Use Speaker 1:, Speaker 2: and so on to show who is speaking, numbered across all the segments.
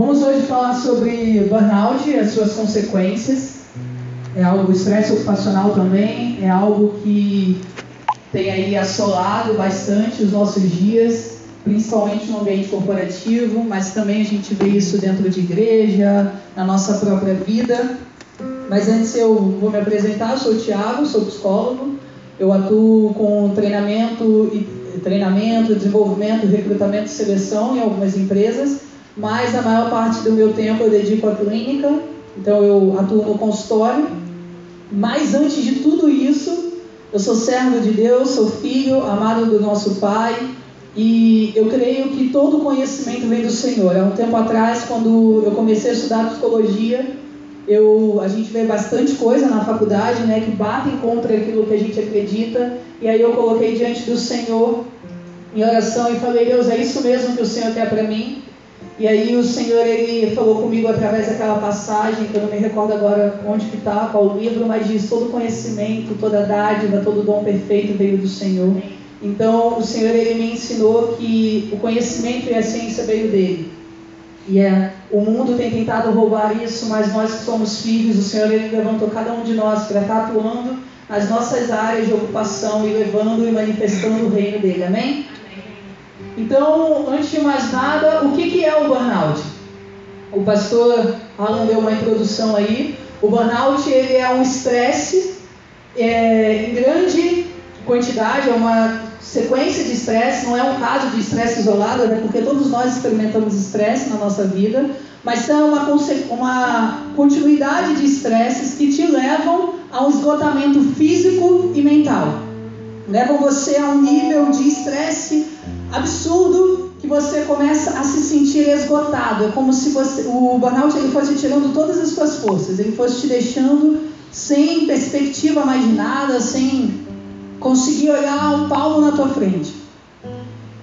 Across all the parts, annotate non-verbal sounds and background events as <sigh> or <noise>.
Speaker 1: Vamos hoje falar sobre burnout e as suas consequências. É algo, estresse ocupacional também, é algo que tem aí assolado bastante os nossos dias, principalmente no ambiente corporativo, mas também a gente vê isso dentro de igreja, na nossa própria vida. Mas antes eu vou me apresentar, sou o Thiago, sou psicólogo, eu atuo com treinamento e treinamento, desenvolvimento, recrutamento e seleção em algumas empresas, mas a maior parte do meu tempo eu dedico à clínica, então eu atuo no consultório. Mas antes de tudo isso, eu sou servo de Deus, sou filho amado do nosso Pai e eu creio que todo conhecimento vem do Senhor. Há um tempo atrás, quando eu comecei a estudar psicologia, eu, a gente vê bastante coisa na faculdade, né, que batem contra aquilo que a gente acredita, e aí eu coloquei diante do Senhor em oração e falei, Deus, é isso mesmo que o Senhor quer para mim? E aí o Senhor, ele falou comigo através daquela passagem, que eu não me recordo agora onde que está, qual livro, mas diz, todo conhecimento, toda dádiva, todo dom perfeito veio do Senhor. Então, o Senhor, ele me ensinou que o conhecimento e a ciência veio dele. E é, o mundo tem tentado roubar isso, mas nós que somos filhos, o Senhor ele levantou cada um de nós para estar atuando nas nossas áreas de ocupação e levando e manifestando o reino dele. Amém? Então, antes de mais nada, o que, que é o burnout? O pastor Alan deu uma introdução aí. O burnout ele é um estresse é, em grande quantidade, é uma sequência de estresse, não é um caso de estresse isolado, né, porque todos nós experimentamos estresse na nossa vida, mas são uma, uma continuidade de estresses que te levam a um esgotamento físico e mental. Levam você a um nível de estresse absurdo que você começa a se sentir esgotado. É como se você, o burnout ele fosse tirando todas as suas forças, ele fosse te deixando sem perspectiva mais de nada, sem conseguir olhar um palmo na tua frente.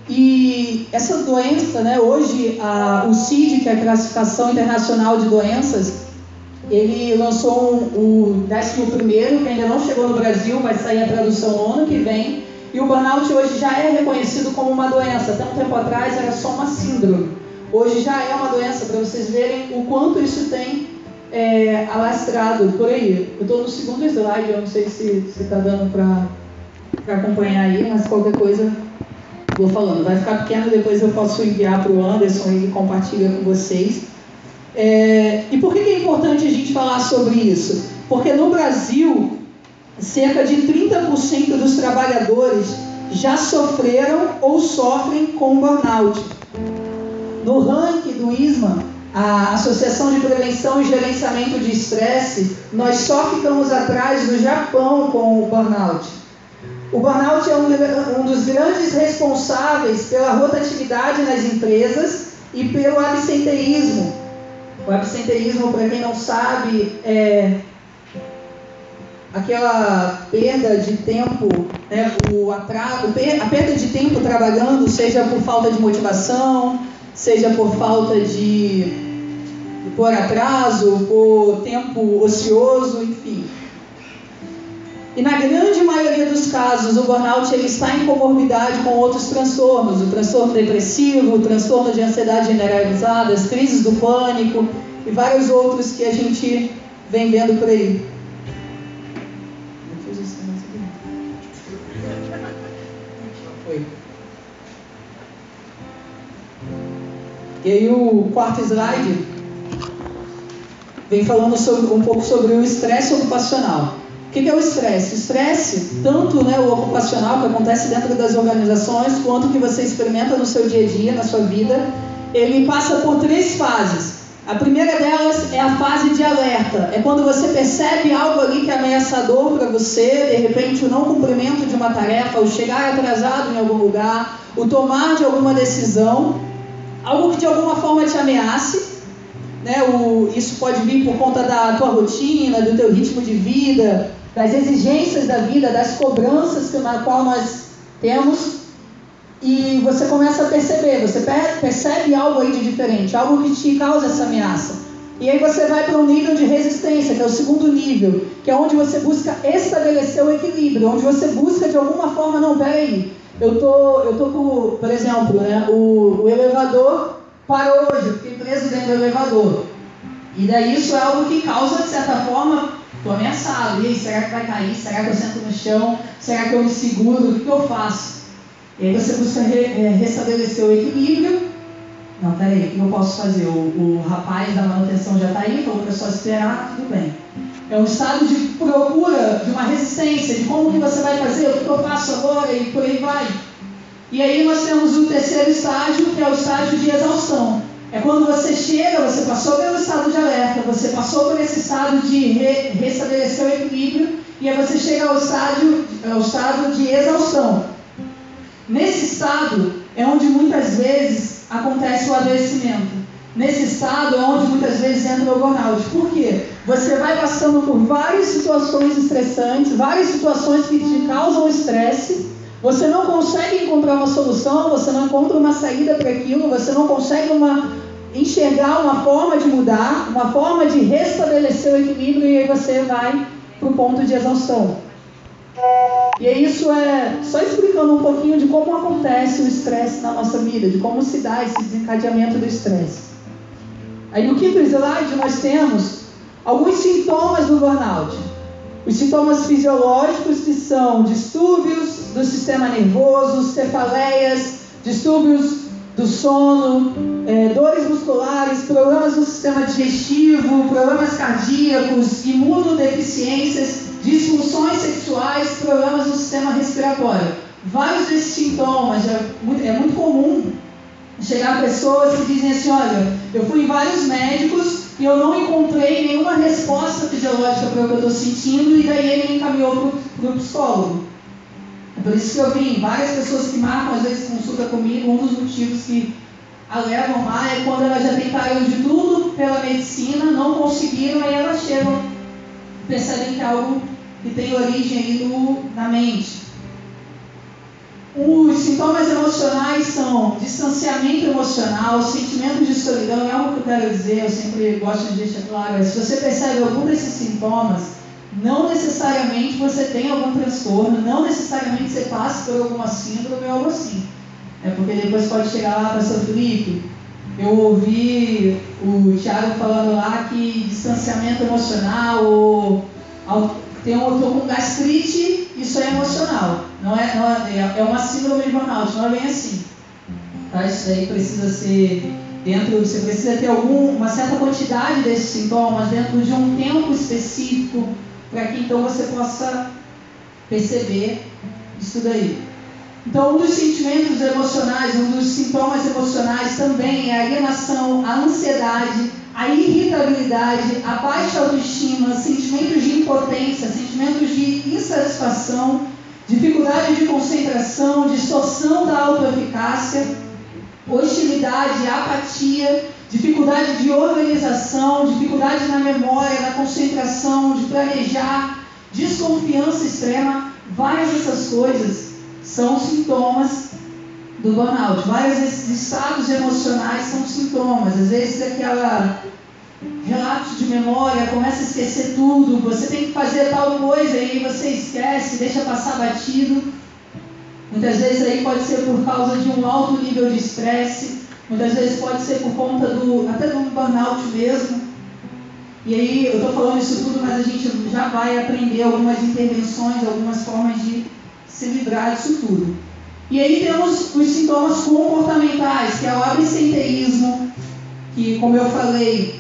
Speaker 1: E essa doença, né, hoje a, o CID, que é a Classificação Internacional de Doenças, ele lançou um, o 11, que ainda não chegou no Brasil, vai sair a tradução no ano que vem. E o burnout hoje já é reconhecido como uma doença. Até um tempo atrás era só uma síndrome. Hoje já é uma doença, para vocês verem o quanto isso tem é, alastrado por aí. Eu estou no segundo slide, eu não sei se está dando para acompanhar aí, mas qualquer coisa vou falando. Vai ficar pequeno, depois eu posso enviar para o Anderson e compartilha com vocês. É, e por que é importante a gente falar sobre isso? Porque no Brasil, cerca de 30% dos trabalhadores já sofreram ou sofrem com burnout. No ranking do ISMA, a Associação de Prevenção e Gerenciamento de Estresse, nós só ficamos atrás do Japão com o burnout. O burnout é um, um dos grandes responsáveis pela rotatividade nas empresas e pelo absenteísmo. O absenteísmo, para quem não sabe, é aquela perda de tempo, né, o atraso, a perda de tempo trabalhando, seja por falta de motivação, seja por falta de por atraso, por tempo ocioso, enfim. E na grande maioria dos casos, o burnout ele está em comorbidade com outros transtornos, o transtorno depressivo, o transtorno de ansiedade generalizada, as crises do pânico e vários outros que a gente vem vendo por aí. E aí o quarto slide vem falando sobre, um pouco sobre o estresse ocupacional. O que é o estresse? O estresse, tanto né, o ocupacional que acontece dentro das organizações, quanto que você experimenta no seu dia a dia, na sua vida, ele passa por três fases. A primeira delas é a fase de alerta. É quando você percebe algo ali que é ameaçador para você, de repente o não cumprimento de uma tarefa, o chegar atrasado em algum lugar, o tomar de alguma decisão, algo que de alguma forma te ameace né, o, isso pode vir por conta da tua rotina, do teu ritmo de vida, das exigências da vida, das cobranças que, na qual nós temos. E você começa a perceber, você percebe algo aí de diferente, algo que te causa essa ameaça. E aí você vai para um nível de resistência, que é o segundo nível, que é onde você busca estabelecer o equilíbrio, onde você busca de alguma forma, não, peraí, eu tô, eu tô com, por exemplo, né, o, o elevador parou hoje, eu fiquei preso dentro do elevador. E daí isso é algo que causa, de certa forma, estou ameaçado. E aí, será que vai cair? Será que eu sento no chão? Será que eu me seguro? O que, eu faço? E aí você busca re, é, restabelecer o equilíbrio. Não, peraí, o que eu posso fazer? O, o rapaz da manutenção já está aí, falou para só esperar, tudo bem. É um estado de procura, de uma resistência, de como que você vai fazer, o que, eu faço agora e por aí vai. E aí nós temos o terceiro estágio, que é o estágio de exaustão. É quando você chega, você passou pelo estado de alerta, você passou por esse estado de re restabelecer o equilíbrio, e aí você chega ao estágio, ao estado de exaustão. Nesse estado é onde muitas vezes acontece o adoecimento. Nesse estado é onde muitas vezes entra o burnout. Por quê? Você vai passando por várias situações estressantes, várias situações que te causam estresse, você não consegue encontrar uma solução, você não encontra uma saída para aquilo, você não consegue uma, enxergar uma forma de mudar, uma forma de restabelecer o equilíbrio e aí você vai para o ponto de exaustão. E isso é só explicando um pouquinho de como acontece o estresse na nossa vida, de como se dá esse desencadeamento do estresse. Aí no quinto slide nós temos alguns sintomas do burnout. Os sintomas fisiológicos que são distúrbios do sistema nervoso, cefaleias, distúrbios do sono, é, dores musculares, problemas no sistema digestivo, problemas cardíacos, imunodeficiências, disfunções sexuais, problemas no sistema respiratório. Vários desses sintomas, é muito, é muito comum chegar pessoas que dizem assim, olha, eu fui em vários médicos e eu não encontrei nenhuma resposta fisiológica para o que eu estou sentindo, e daí ele me encaminhou para o psicólogo. É por isso que eu vi várias pessoas que marcam, às vezes, consulta comigo, um dos motivos que a levam lá é quando elas já tentaram de tudo pela medicina, não conseguiram, aí elas chegam, percebem que é algo que tem origem aí no, na mente. Os sintomas emocionais são distanciamento emocional, sentimento de solidão, é algo que eu quero dizer, eu sempre gosto de deixar claro, é, se você percebe algum desses sintomas, não necessariamente você tem algum transtorno, não necessariamente você passa por alguma síndrome ou algo assim. É porque depois pode chegar lá, pastor Felipe, eu ouvi o Thiago falando lá que distanciamento emocional ou tem um, eu com gastrite, isso é emocional. Não é, não é, é uma síndrome de burnout, não é bem assim. Tá? Isso daí precisa ser dentro, você precisa ter algum, uma certa quantidade desses sintomas dentro de um tempo específico para que então você possa perceber isso daí. Então, um dos sentimentos emocionais, um dos sintomas emocionais também é a alienação, a ansiedade, a irritabilidade, a baixa autoestima, sentimentos de impotência, sentimentos de insatisfação, dificuldade de concentração, distorção da autoeficácia, hostilidade, apatia, dificuldade de organização, dificuldade na memória, na concentração, de planejar, desconfiança extrema, várias dessas coisas são sintomas do burnout. Vários estados emocionais são sintomas. Às vezes aquela relatos de memória, começa a esquecer tudo, você tem que fazer tal coisa e você esquece, deixa passar batido. Muitas vezes aí pode ser por causa de um alto nível de estresse, muitas vezes pode ser por conta do até do burnout mesmo. E aí eu estou falando isso tudo, mas a gente já vai aprender algumas intervenções, algumas formas de se livrar disso tudo. E aí temos os sintomas comportamentais, que é o absenteísmo, que, como eu falei,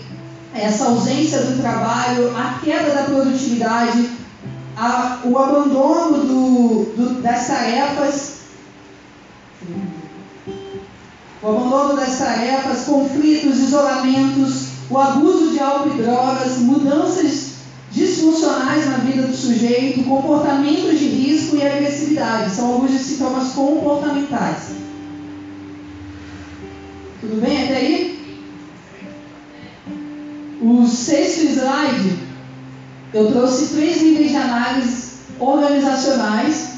Speaker 1: é essa ausência do trabalho, a queda da produtividade, a, o abandono do, do, das tarefas, o abandono das tarefas, conflitos, isolamentos, o abuso de álcool e drogas, mudanças disfuncionais na vida do sujeito, comportamentos de risco e agressividade. São alguns dos sintomas comportamentais. Tudo bem até aí? O sexto slide, eu trouxe três níveis de análise organizacionais.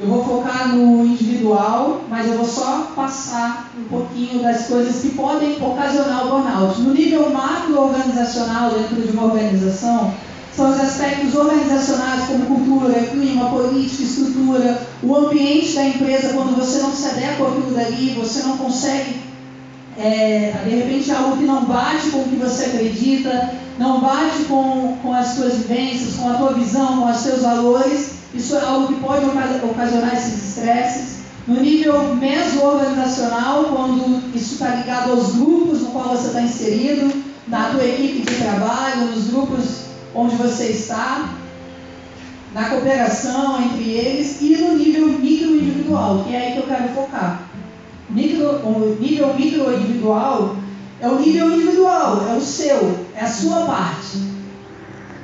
Speaker 1: Eu vou focar no individual, mas eu vou só passar um pouquinho das coisas que podem ocasionar o burnout. No nível macro-organizacional, dentro de uma organização, são os aspectos organizacionais como cultura, clima, política, estrutura, o ambiente da empresa, quando você não se adequa àquilo dali, você não consegue é, de repente algo que não bate com o que você acredita, não bate com, com as suas vivências, com a tua visão, com os seus valores, isso é algo que pode ocasionar esses estresses. No nível meso-organizacional, quando isso está ligado aos grupos no qual você está inserido, na tua equipe de trabalho, nos grupos onde você está, na cooperação entre eles e no nível micro-individual, que é aí que eu quero focar. Micro, o nível micro-individual é o nível individual, é o seu, é a sua parte.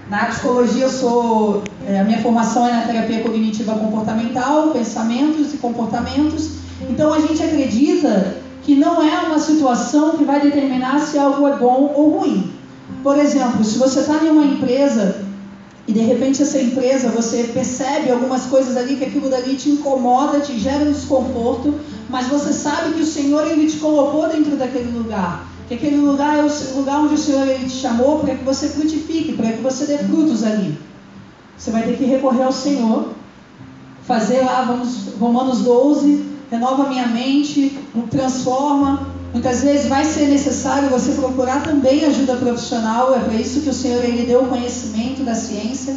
Speaker 1: Na psicologia, eu sou, é, a minha formação é na terapia cognitiva comportamental, pensamentos e comportamentos. Então, a gente acredita que não é uma situação que vai determinar se algo é bom ou ruim. Por exemplo, se você está em uma empresa e de repente essa empresa você percebe algumas coisas ali que aquilo dali te incomoda, te gera um desconforto, mas você sabe que o Senhor ele te colocou dentro daquele lugar, que aquele lugar é o lugar onde o Senhor ele te chamou para que você frutifique, para que você dê frutos ali. Você vai ter que recorrer ao Senhor, fazer lá, vamos, Romanos 12, renova minha mente, transforma, Muitas vezes vai ser necessário você procurar também ajuda profissional, é para isso que o Senhor ele deu o conhecimento da ciência,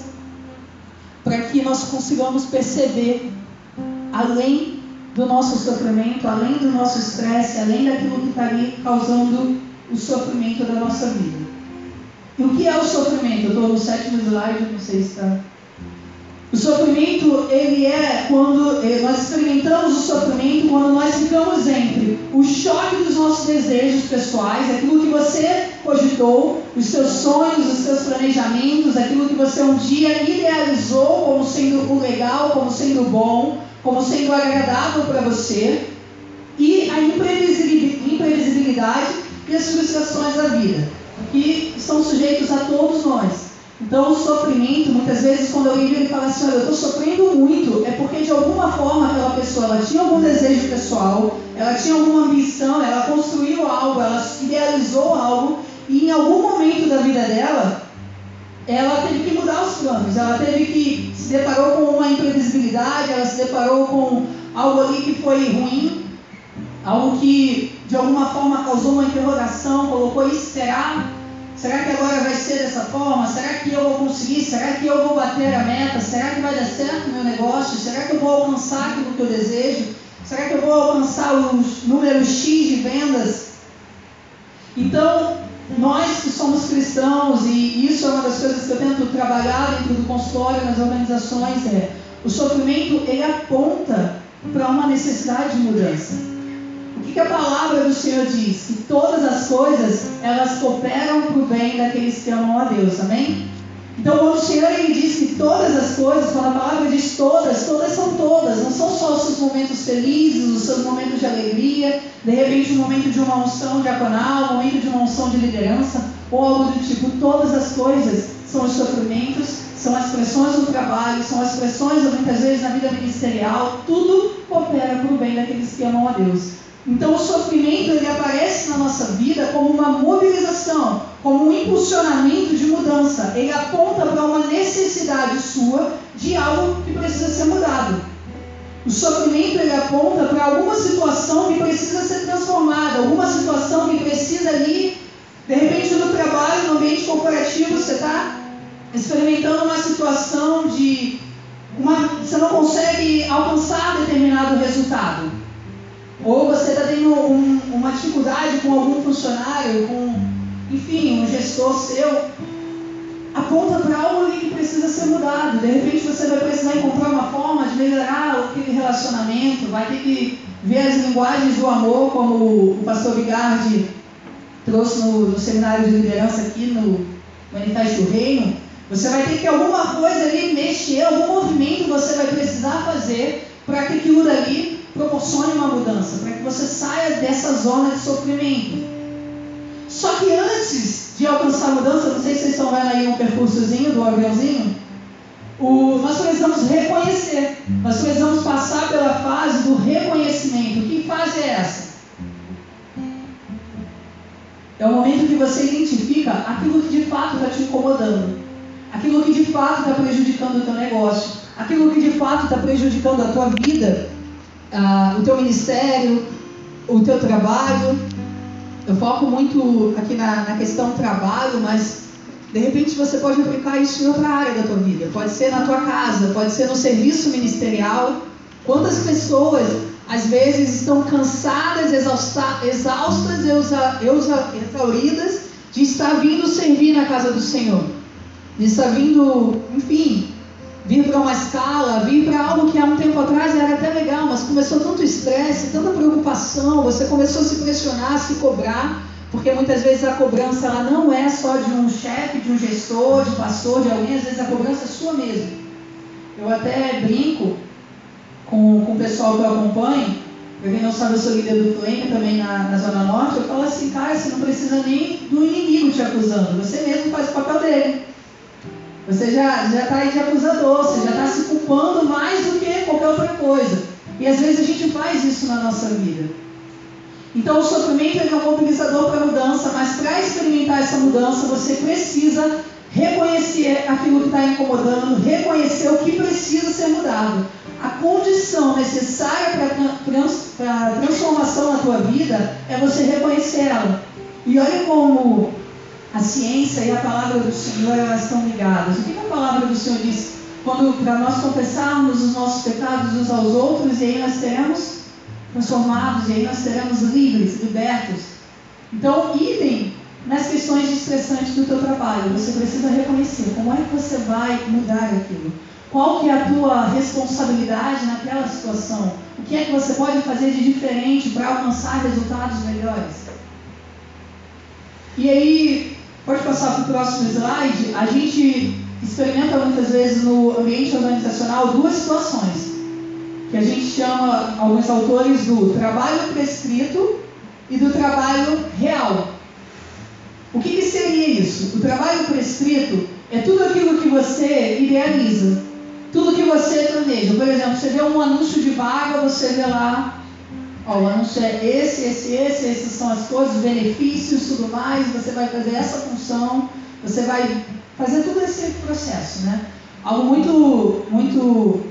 Speaker 1: para que nós consigamos perceber além do nosso sofrimento, além do nosso estresse, além daquilo que está ali causando o sofrimento da nossa vida. E o que é o sofrimento? Eu estou no sétimo slide, não sei se está. O sofrimento, ele é quando eh, nós experimentamos o sofrimento quando nós ficamos entre o choque dos nossos desejos pessoais, aquilo que você cogitou, os seus sonhos, os seus planejamentos, aquilo que você um dia idealizou como sendo o legal, como sendo bom, como sendo agradável para você, e a imprevisibilidade e as frustrações da vida, que estão sujeitos a todos nós. Então, o sofrimento, muitas vezes, quando alguém vem e fala assim: Olha, eu estou sofrendo muito, é porque de alguma forma aquela pessoa ela tinha algum desejo pessoal, ela tinha alguma ambição, ela construiu algo, ela idealizou algo, e em algum momento da vida dela, ela teve que mudar os planos, ela teve que se deparou com uma imprevisibilidade, ela se deparou com algo ali que foi ruim, algo que de alguma forma causou uma interrogação, colocou isso, será? Será que agora vai ser dessa forma? Será que eu vou conseguir? Será que eu vou bater a meta? Será que vai dar certo o meu negócio? Será que eu vou alcançar aquilo que eu desejo? Será que eu vou alcançar os números X de vendas? Então, nós que somos cristãos, e isso é uma das coisas que eu tento trabalhar dentro do consultório, nas organizações, é o sofrimento ele aponta para uma necessidade de mudança. O que, que a palavra do Senhor diz? Que todas as coisas, elas cooperam para o bem daqueles que amam a Deus, amém? Então, quando o Senhor ele diz que todas as coisas, quando a palavra diz todas, todas são todas, não são só os seus momentos felizes, os seus momentos de alegria, de repente um momento de uma unção diaconal, um momento de uma unção de liderança, ou algo do tipo, todas as coisas são os sofrimentos, são as pressões no trabalho, são as pressões muitas vezes na vida ministerial, tudo coopera para o bem daqueles que amam a Deus. Então o sofrimento ele aparece na nossa vida como uma mobilização, como um impulsionamento de mudança. Ele aponta para uma necessidade sua de algo que precisa ser mudado. O sofrimento ele aponta para alguma situação que precisa ser transformada, alguma situação que precisa ali, de repente no trabalho, no ambiente corporativo, você está experimentando uma situação de uma, você não consegue alcançar determinado resultado. Ou você está tendo um, uma dificuldade com algum funcionário, com, enfim, um gestor seu, aponta para algo ali que precisa ser mudado. De repente você vai precisar encontrar uma forma de melhorar aquele relacionamento, vai ter que ver as linguagens do amor, como o pastor Bigardi trouxe no, no seminário de liderança aqui no Manifesto do Reino. Você vai ter que alguma coisa ali mexer, algum movimento você vai precisar fazer para que aquilo dali proporcione uma mudança, para que você saia dessa zona de sofrimento. Só que antes de alcançar a mudança, não sei se vocês estão vendo aí um percursozinho do aviãozinho, o, nós precisamos reconhecer, nós precisamos passar pela fase do reconhecimento. Que fase é essa? É o momento que você identifica aquilo que de fato está te incomodando, aquilo que de fato está prejudicando o teu negócio, aquilo que de fato está prejudicando a tua vida ah, o teu ministério, o teu trabalho. eu foco muito aqui na, na questão trabalho, mas de repente você pode aplicar isso em outra área da tua vida. Pode ser na tua casa, pode ser no serviço ministerial. Quantas pessoas às vezes estão cansadas, exausta, exaustas, exauridas de estar vindo servir na casa do Senhor, de estar vindo, enfim, vir para uma escala, vir para algo que há um tempo atrás era até legal, mas começou tanto estresse, tanta preocupação, você começou a se pressionar, a se cobrar, porque muitas vezes a cobrança ela não é só de um chefe, de um gestor, de pastor, de alguém, às vezes a cobrança é sua mesmo. Eu até brinco com, com o pessoal que eu acompanho, para quem não sabe, eu sou líder do Flame também na, na Zona Norte, eu falo assim, cara, você não precisa nem do inimigo te acusando, você mesmo faz o papel dele. Você já está aí de acusador, você já está se culpando mais do que qualquer outra coisa. E às vezes a gente faz isso na nossa vida. Então o sofrimento é um mobilizador para a mudança, mas para experimentar essa mudança você precisa reconhecer aquilo que está incomodando, reconhecer o que precisa ser mudado. A condição necessária para a transformação na tua vida é você reconhecer ela. E olha como a ciência e a palavra do Senhor elas estão ligadas. O que a palavra do Senhor diz? Quando para nós confessarmos os nossos pecados uns aos outros, e aí nós seremos transformados, e aí nós seremos livres, libertos. Então, idem nas questões estressantes do teu trabalho. Você precisa reconhecer como é que você vai mudar aquilo. Qual que é a tua responsabilidade naquela situação? O que é que você pode fazer de diferente para alcançar resultados melhores? E aí, Pode passar para o próximo slide. A gente experimenta muitas vezes no ambiente organizacional duas situações, que a gente chama, alguns autores, do trabalho prescrito e do trabalho real. O que, que seria isso? O trabalho prescrito é tudo aquilo que você idealiza, tudo que você planeja. Por exemplo, você vê um anúncio de vaga, você vê lá O anúncio é esse, esse, esse, essas são as coisas, benefícios, tudo mais, você vai fazer essa função, você vai fazer todo esse processo, né? Algo muito, muito,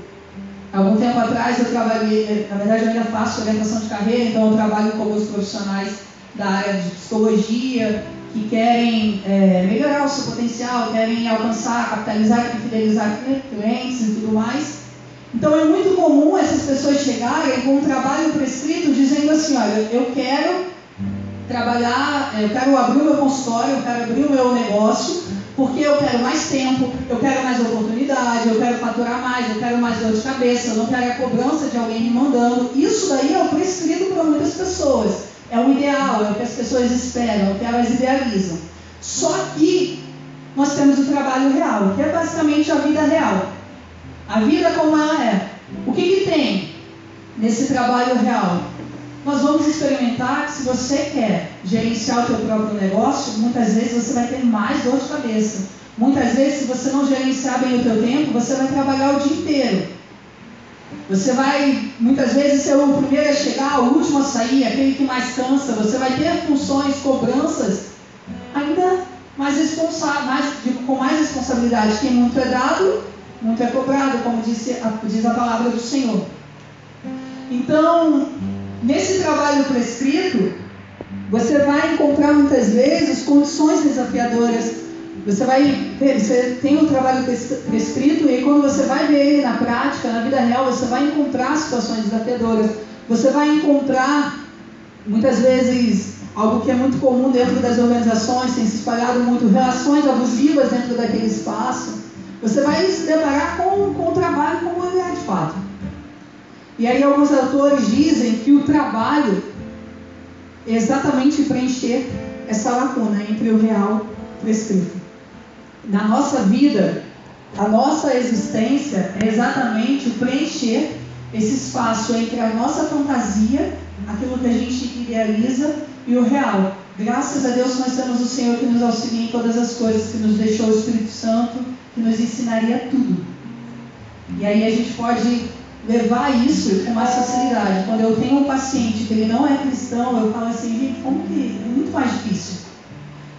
Speaker 1: algum tempo atrás eu trabalhei, na verdade eu ainda faço orientação de carreira, então eu trabalho com alguns profissionais da área de psicologia, que querem é, melhorar o seu potencial, querem alcançar, capitalizar e fidelizar clientes e tudo mais. Então é muito comum essas pessoas chegarem com um trabalho prescrito dizendo assim, olha, eu quero trabalhar, eu quero abrir o meu consultório, eu quero abrir o meu negócio, porque eu quero mais tempo, eu quero mais oportunidade, eu quero faturar mais, eu quero mais dor de cabeça, eu não quero a cobrança de alguém me mandando. Isso daí é o prescrito para muitas pessoas. É o ideal, é o que as pessoas esperam, é o que elas idealizam. Só que nós temos o trabalho real, que é basicamente a vida real. A vida como ela é. O que, que tem nesse trabalho real? Nós vamos experimentar que se você quer gerenciar o seu próprio negócio, muitas vezes você vai ter mais dor de cabeça. Muitas vezes, se você não gerenciar bem o teu tempo, você vai trabalhar o dia inteiro. Você vai, muitas vezes, ser o primeiro a chegar, o último a sair, aquele que mais cansa. Você vai ter funções, cobranças ainda mais responsáveis, mais, com mais responsabilidade. Quem muito é dado, muito é cobrado, como disse diz a palavra do Senhor. Então, nesse trabalho prescrito, você vai encontrar muitas vezes condições desafiadoras. Você vai ver, você tem um trabalho prescrito e quando você vai ver ele na prática, na vida real, você vai encontrar situações desafiadoras. Você vai encontrar, muitas vezes, algo que é muito comum dentro das organizações, tem se espalhado muito, relações abusivas dentro daquele espaço. Você vai se deparar com, com o trabalho como ele é de fato. E aí alguns autores dizem que o trabalho é exatamente preencher essa lacuna entre o real e o prescrito. Na nossa vida, a nossa existência é exatamente preencher esse espaço entre a nossa fantasia, aquilo que a gente idealiza, e o real. Graças a Deus nós temos o Senhor que nos auxilia em todas as coisas, que nos deixou o Espírito Santo, que nos ensinaria tudo. E aí a gente pode levar isso com mais facilidade. Quando eu tenho um paciente que ele não é cristão, eu falo assim, gente, como que é muito mais difícil.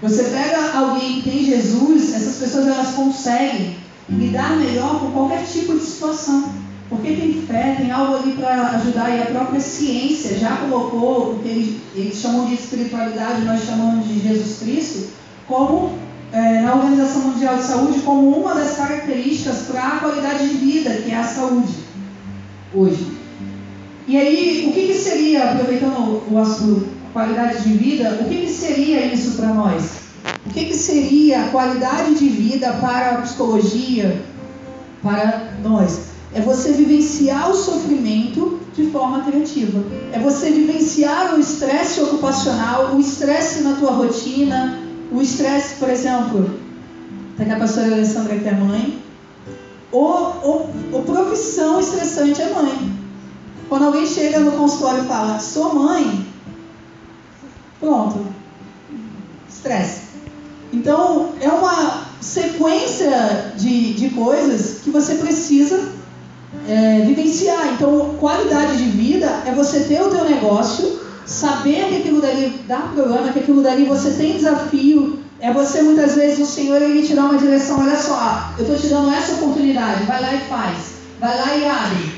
Speaker 1: Você pega alguém que tem Jesus, essas pessoas elas conseguem lidar melhor com qualquer tipo de situação. Porque tem fé, tem algo ali para ajudar, e a própria ciência já colocou o que eles, eles chamam de espiritualidade, nós chamamos de Jesus Cristo, como é, na Organização Mundial de Saúde, como uma das características para a qualidade de vida, que é a saúde, hoje. E aí, o que, que seria, aproveitando o assunto qualidade de vida, o que, que seria isso para nós? O que, que seria a qualidade de vida para a psicologia, para nós? É você vivenciar o sofrimento de forma criativa. É você vivenciar o estresse ocupacional, o estresse na tua rotina, o estresse, por exemplo, tá aqui a pastora Alessandra que é mãe, ou, ou, profissão estressante é mãe. Quando alguém chega no consultório e fala, sou mãe, pronto, estresse. Então, é uma sequência de, de coisas que você precisa é, vivenciar. Então, qualidade de vida é você ter o teu negócio, saber que aquilo dali dá problema, que aquilo dali você tem desafio. É você, muitas vezes, o Senhor, ele te dá uma direção, olha só, eu estou te dando essa oportunidade, vai lá e faz. Vai lá e abre.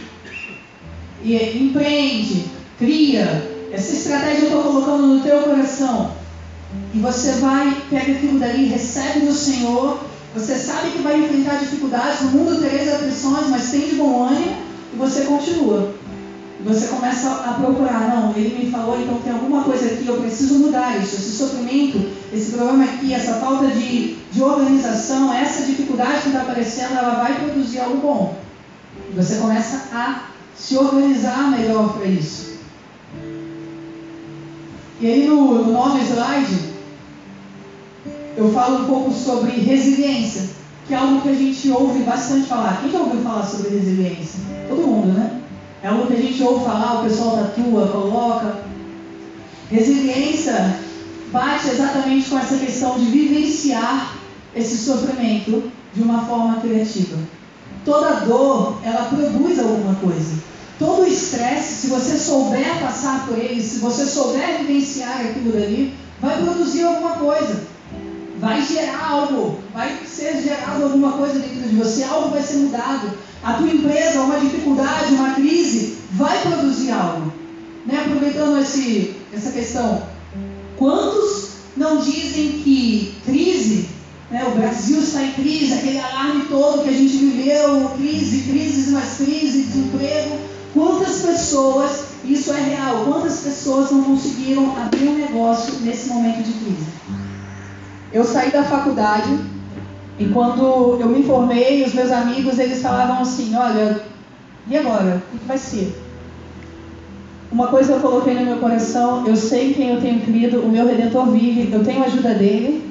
Speaker 1: E empreende, cria. Essa estratégia eu estou colocando no teu coração. E você vai, pega aquilo dali, recebe do Senhor você sabe que vai enfrentar dificuldades, no mundo tereis aflições, mas tem de bom ânimo e você continua. Você começa a procurar, não, ele me falou, então tem alguma coisa aqui, eu preciso mudar isso. Esse sofrimento, esse problema aqui, essa falta de, de organização, essa dificuldade que está aparecendo, ela vai produzir algo bom. Você começa a se organizar melhor para isso. E aí no, no slide, eu falo um pouco sobre resiliência, que é algo que a gente ouve bastante falar. Quem já ouviu falar sobre resiliência? Todo mundo, né? É algo que a gente ouve falar, o pessoal tatua, coloca. Resiliência bate exatamente com essa questão de vivenciar esse sofrimento de uma forma criativa. Toda dor, ela produz alguma coisa. Todo estresse, se você souber passar por ele, se você souber vivenciar aquilo dali, vai produzir alguma coisa vai gerar algo, vai ser gerado alguma coisa dentro de você, algo vai ser mudado. A tua empresa, uma dificuldade, uma crise, vai produzir algo. Né? Aproveitando esse, essa questão, quantos não dizem que crise, né, o Brasil está em crise, aquele alarme todo que a gente viveu, crise, crises mais crise, desemprego, quantas pessoas, isso é real, quantas pessoas não conseguiram abrir um negócio nesse momento de crise? Eu saí da faculdade e quando eu me formei, os meus amigos eles falavam assim, olha, e agora? O que vai ser? Uma coisa eu coloquei no meu coração, eu sei quem eu tenho crido, o meu Redentor vive, eu tenho a ajuda dele.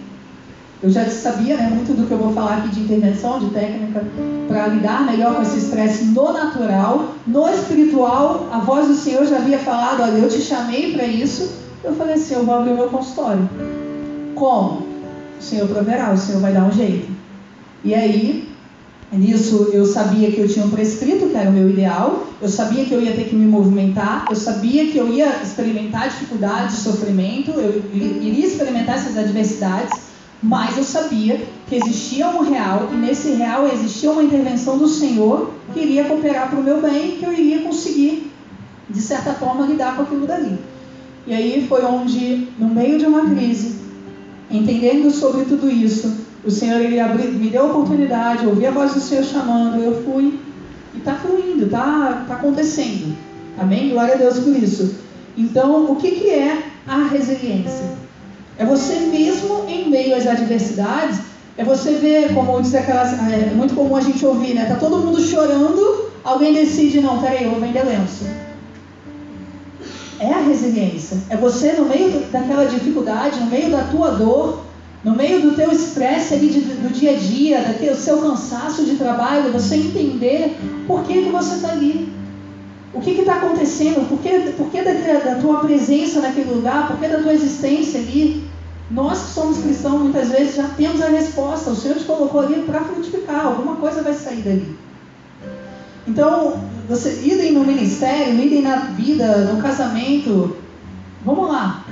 Speaker 1: Eu já sabia né, muito do que eu vou falar aqui de intervenção, de técnica, para lidar melhor com esse estresse no natural. No espiritual, a voz do Senhor já havia falado, olha, eu te chamei para isso. Eu falei assim, eu vou abrir o meu consultório. Como? O Senhor proverá, o Senhor vai dar um jeito. E aí, nisso eu sabia que eu tinha um prescrito, que era o meu ideal, eu sabia que eu ia ter que me movimentar, eu sabia que eu ia experimentar dificuldades, sofrimento, eu iria experimentar essas adversidades, mas eu sabia que existia um real e nesse real existia uma intervenção do Senhor que iria cooperar para o meu bem e que eu iria conseguir, de certa forma, lidar com aquilo dali. E aí foi onde, no meio de uma crise, entendendo sobre tudo isso, o Senhor ele abriu, me deu a oportunidade, ouvi a voz do Senhor chamando, eu fui e está fluindo, está tá acontecendo. Amém? Glória a Deus por isso. Então, o que, que é a resiliência? É você mesmo em meio às adversidades, é você ver, como diz aquelas. É muito comum a gente ouvir, né? Tá todo mundo chorando, alguém decide, não, peraí, eu vou vender lenço é a resiliência. É você, no meio daquela dificuldade, no meio da tua dor, no meio do teu estresse ali de, do dia a dia, daquele seu cansaço de trabalho, você entender por que, que você está ali. O que está acontecendo? Por que, por que da, da, tua presença naquele lugar? Por que da tua existência ali? Nós que somos cristãos, muitas vezes já temos a resposta. O Senhor te colocou ali para frutificar. Alguma coisa vai sair dali. Então, você idem no ministério, idem na vida, no casamento. Vamos lá.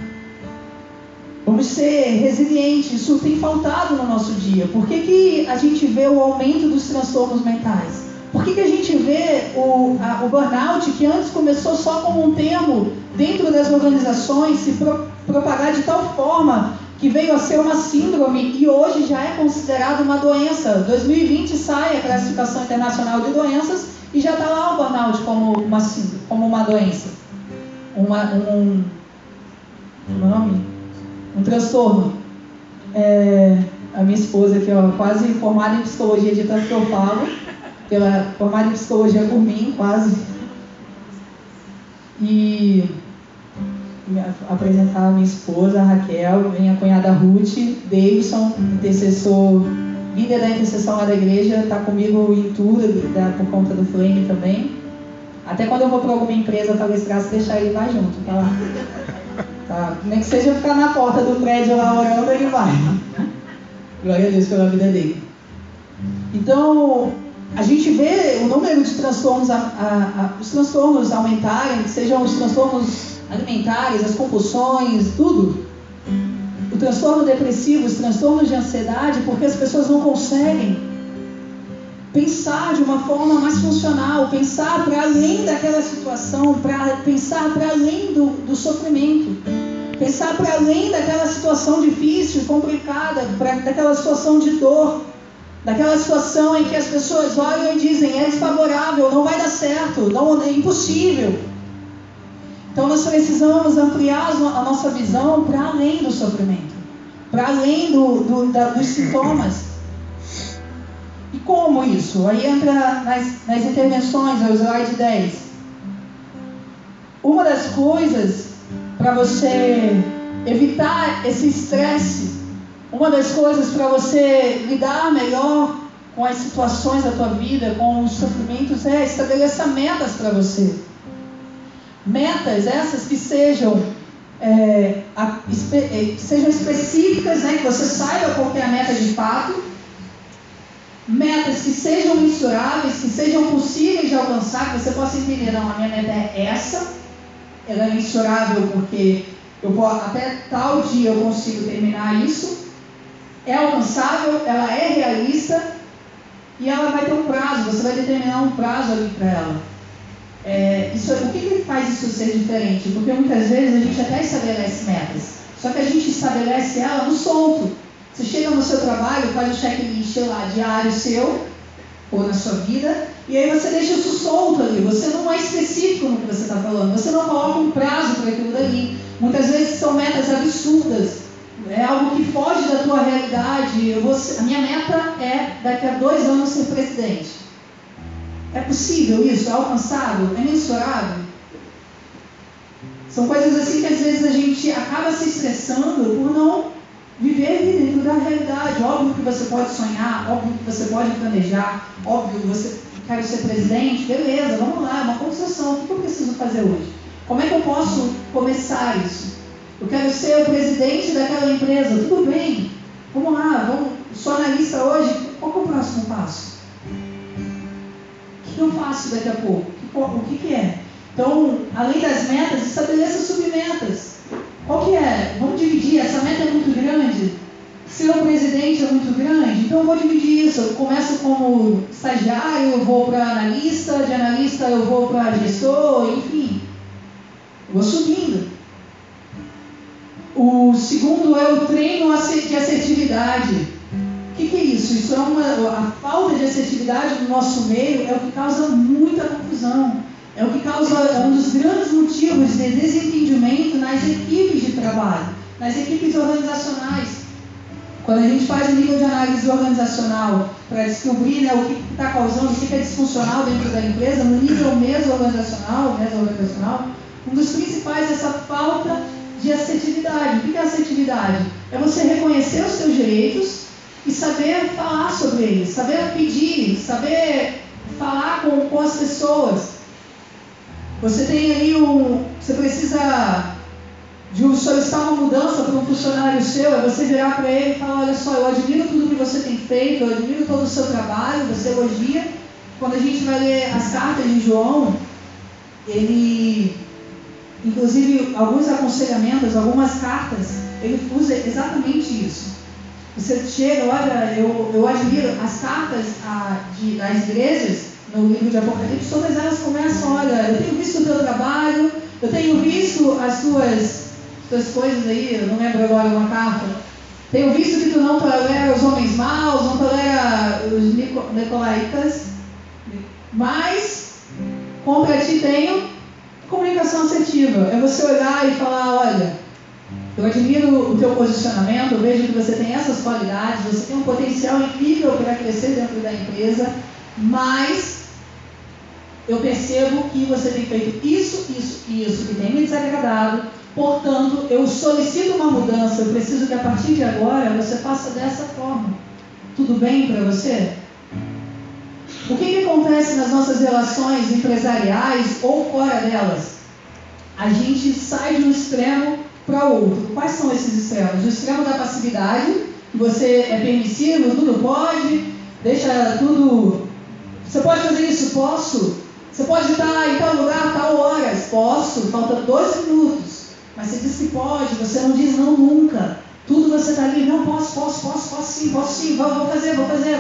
Speaker 1: Vamos ser resilientes. Isso tem faltado no nosso dia. Por que, que a gente vê o aumento dos transtornos mentais? Por que, que a gente vê o, a, o burnout, que antes começou só como um termo dentro das organizações, se pro, propagar de tal forma que veio a ser uma síndrome e hoje já é considerado uma doença. 2020 sai a classificação internacional de doenças e já está lá o burnout como uma, como uma doença, uma, um, um nome, um transtorno. É, a minha esposa aqui, ó, quase formada em psicologia de tanto que eu falo, pela formada em psicologia por mim, quase. E apresentar a minha esposa, a Raquel, minha cunhada Ruth, Davidson, intercessor, líder da intercessão lá da igreja, está comigo em tudo, da, por conta do Flame também. Até quando eu vou para alguma empresa palestrar, se deixar ele vai junto, tá lá. <laughs> Tá? Nem que seja ficar na porta do prédio lá orando, ele vai. Glória a Deus pela vida dele. Então, a gente vê o número de transtornos, a, a, a, os transtornos aumentarem, sejam os transtornos alimentares, as compulsões, tudo. O transtorno depressivo, os transtornos de ansiedade, porque as pessoas não conseguem pensar de uma forma mais funcional, pensar para além daquela situação, para pensar para além do, do sofrimento, pensar para além daquela situação difícil, complicada, pra, daquela situação de dor, daquela situação em que as pessoas olham e dizem é desfavorável, não vai dar certo, não, é impossível. Então nós precisamos ampliar a nossa visão para além do sofrimento, para além do, do, da, dos sintomas. E como isso? Aí entra nas, nas intervenções, é o slide 10. Uma das coisas para você evitar esse estresse, uma das coisas para você lidar melhor com as situações da tua vida, com os sofrimentos, é estabelecer metas para você. Metas essas que sejam, é, a, espe, é, sejam específicas, né, que você saiba qual é a meta de fato. Metas que sejam mensuráveis, que sejam possíveis de alcançar, que você possa entender, não, a minha meta é essa, ela é mensurável porque eu vou, até tal dia eu consigo terminar isso, é alcançável, ela é realista e ela vai ter um prazo, você vai determinar um prazo ali para ela. É, isso, o que, que faz isso ser diferente? Porque muitas vezes a gente até estabelece metas, só que a gente estabelece ela no solto. Você chega no seu trabalho, faz o checklist lá, diário seu, ou na sua vida, e aí você deixa isso solto ali. Você não é específico no que você está falando, você não coloca um prazo para aquilo dali. Muitas vezes são metas absurdas, é algo que foge da tua realidade. Vou, a minha meta é, daqui a dois anos, ser presidente. É possível isso? É alcançável? É mensurável? São coisas assim que às vezes a gente acaba se estressando por não viver dentro da realidade. Óbvio que você pode sonhar, óbvio que você pode planejar, óbvio que você quer ser presidente, beleza, vamos lá, é uma construção. O que eu preciso fazer hoje? Como é que eu posso começar isso? Eu quero ser o presidente daquela empresa, tudo bem, vamos lá, vamos, sou analista hoje, qual é o próximo passo? Que eu faço daqui a pouco? O que, que é? Então, além das metas, estabeleça submetas. Qual que é? Vamos dividir, essa meta é muito grande. Ser o presidente é muito grande, então eu vou dividir isso. Eu começo como estagiário, eu vou para analista, de analista eu vou para gestor, enfim. Vou subindo. O segundo é o treino de assertividade que, que é isso? Isso é uma. A falta de assertividade no nosso meio é o que causa muita confusão. É o que causa é um dos grandes motivos de desentendimento nas equipes de trabalho, nas equipes organizacionais. Quando a gente faz um nível de análise organizacional para descobrir né, o que está causando, o que é disfuncional dentro da empresa, no nível meso-organizacional, meso-organizacional, um dos principais é essa falta de assertividade. O que é assertividade? É você reconhecer os seus direitos, e saber falar sobre eles, saber pedir, saber falar com, com as pessoas. Você tem aí um. Você precisa de um, solicitar uma mudança para um funcionário seu, é você virar para ele e falar, olha só, eu admiro tudo que você tem feito, eu admiro todo o seu trabalho, você elogia. Quando a gente vai ler as cartas de João, ele, inclusive alguns aconselhamentos, algumas cartas, ele usa exatamente isso. Você chega, olha, eu, eu admiro as cartas a, de, das igrejas, no livro de Apocalipse, todas elas começam, olha, eu tenho visto o teu trabalho, eu tenho visto as tuas, tuas coisas aí, eu não lembro agora uma carta. Tenho visto que tu não tolera os homens maus, não tolera os Nicolaitas, mas contra ti tenho comunicação assertiva. É você olhar e falar, olha, eu admiro o teu posicionamento, eu vejo que você tem essas qualidades, você tem um potencial incrível para crescer dentro da empresa, mas eu percebo que você tem feito isso, isso e isso que tem me desagradado, portanto, eu solicito uma mudança, eu preciso que a partir de agora você faça dessa forma. Tudo bem para você? O que, que acontece nas nossas relações empresariais ou fora delas? A gente sai de um extremo para outro. Quais são esses extremos? O extremo da passividade, você é permissivo, tudo pode, deixa tudo. Você pode fazer isso? Posso. Você pode estar em tal lugar, tal horas? Posso. Falta 12 minutos. Mas você diz que pode, você não diz não nunca. Tudo você está ali, não posso, posso, posso, posso sim, posso sim, vou, vou fazer, vou fazer.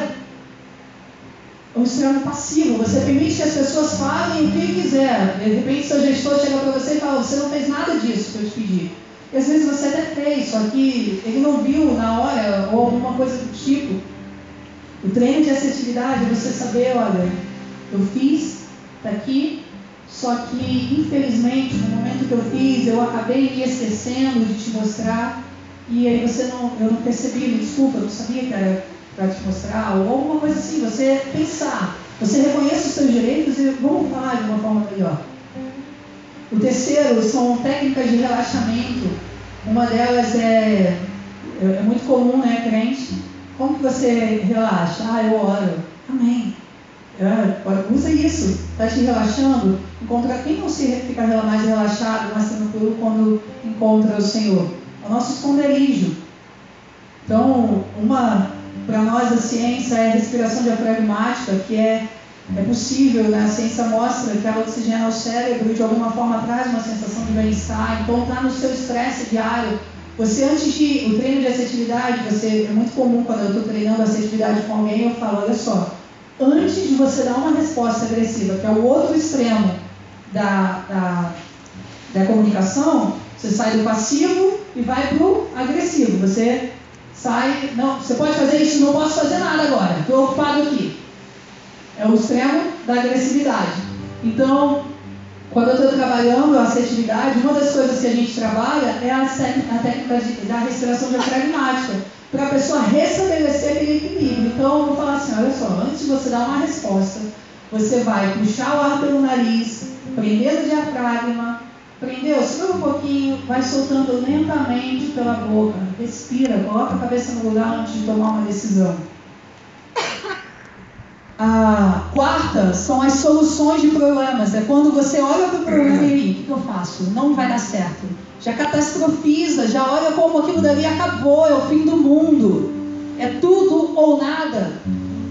Speaker 1: É um extremo passivo, você permite que as pessoas falem o que quiser. De repente, seu gestor chega para você e fala: Você não fez nada disso que eu te pedi. E às vezes você até fez, só que ele não viu na hora ou alguma coisa do tipo. O treino de assertividade é você saber, olha, eu fiz, está aqui, só que infelizmente no momento que eu fiz eu acabei me esquecendo de te mostrar e aí você não, eu não percebi, me desculpa, eu não sabia que era para te mostrar, ou alguma coisa assim, você pensar, você reconhece os seus direitos e vamos falar de uma forma melhor. O terceiro são técnicas de relaxamento. Uma delas é, é muito comum, né, crente? Como que você relaxa? Ah, eu oro. Amém. É, usa isso. Está te relaxando? Encontra quem não se fica mais relaxado, mais tranquilo quando encontra o Senhor? É o nosso esconderijo. Então, uma para nós a ciência é a respiração diafragmática, que é é possível, né? a ciência mostra que ela oxigena o cérebro e de alguma forma traz uma sensação de bem-estar. Então, está no seu estresse diário. Você, antes de. O treino de assertividade, você, é muito comum quando eu estou treinando assertividade com alguém, eu falo: olha só, antes de você dar uma resposta agressiva, que é o outro extremo da, da, da comunicação, você sai do passivo e vai para o agressivo. Você sai, não, você pode fazer isso, não posso fazer nada agora, estou ocupado aqui. É o extremo da agressividade. Então, quando eu estou trabalhando a assertividade, uma das coisas que a gente trabalha é a, a técnica de, da respiração diafragmática, para a pessoa restabelecer aquele equilíbrio. Então, eu vou falar assim: olha só, antes de você dar uma resposta, você vai puxar o ar pelo nariz, prender o diafragma, prendeu, segura um pouquinho, vai soltando lentamente pela boca, respira, coloca a cabeça no lugar antes de tomar uma decisão. A quarta são as soluções de problemas. É quando você olha para o problema e o que, que eu faço? Não vai dar certo. Já catastrofiza, já olha como aquilo dali acabou, é o fim do mundo. É tudo ou nada.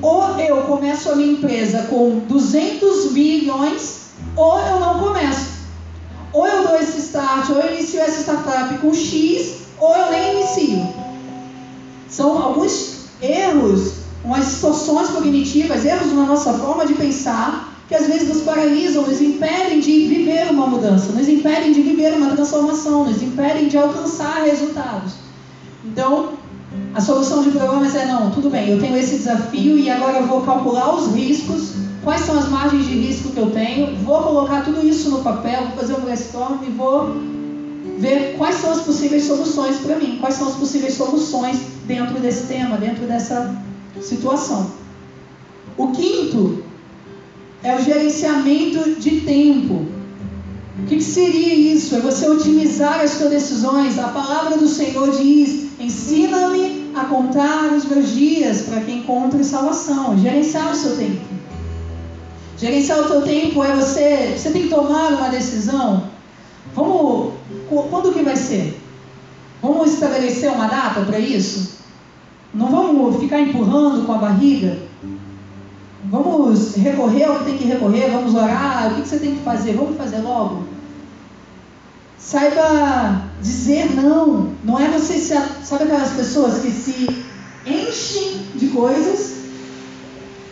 Speaker 1: Ou eu começo a minha empresa com 200 milhões, ou eu não começo. Ou eu dou esse start, ou eu inicio essa startup com X, ou eu nem inicio. São alguns erros umas distorções cognitivas, erros na nossa forma de pensar, que às vezes nos paralisam, nos impedem de viver uma mudança, nos impedem de viver uma transformação, nos impedem de alcançar resultados. Então, a solução de problemas é não, tudo bem, eu tenho esse desafio e agora eu vou calcular os riscos, quais são as margens de risco que eu tenho, vou colocar tudo isso no papel, vou fazer um brainstorm e vou ver quais são as possíveis soluções para mim, quais são as possíveis soluções dentro desse tema, dentro dessa situação. O quinto é o gerenciamento de tempo. O que, que seria isso? É você otimizar as suas decisões. A palavra do Senhor diz: ensina-me a contar os meus dias para que encontre salvação. Gerenciar o seu tempo. Gerenciar o seu tempo é você, você tem que tomar uma decisão. Vamos, quando que vai ser? Vamos estabelecer uma data para isso? Não vamos ficar empurrando com a barriga. Vamos recorrer ao que tem que recorrer, vamos orar, o que você tem que fazer, vamos fazer logo. Saiba dizer não. Não é você. Sabe aquelas pessoas que se enchem de coisas?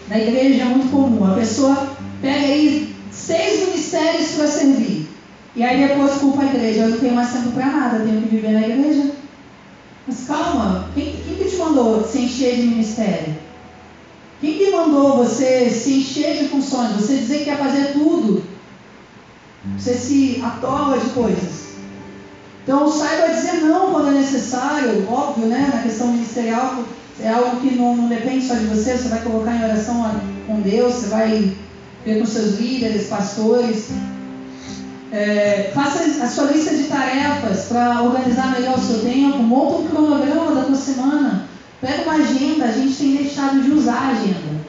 Speaker 1: Na igreja é muito comum. A pessoa pega aí seis ministérios para servir. E aí depois culpa a igreja. Eu não tenho mais tempo para nada, tenho que viver na igreja. Mas calma, quem, quem que te mandou se encher de ministério? Quem que mandou você se encher de funções? Você dizer que quer fazer tudo? Você se atola de coisas. Então saiba dizer não quando é necessário, óbvio, né? Na questão ministerial é algo que não, não depende só de você, você vai colocar em oração com Deus, você vai ver com seus líderes, pastores. É, faça a sua lista de tarefas para organizar melhor o seu tempo, monta um cronograma da tua semana, pega uma agenda, a gente tem deixado de usar a agenda.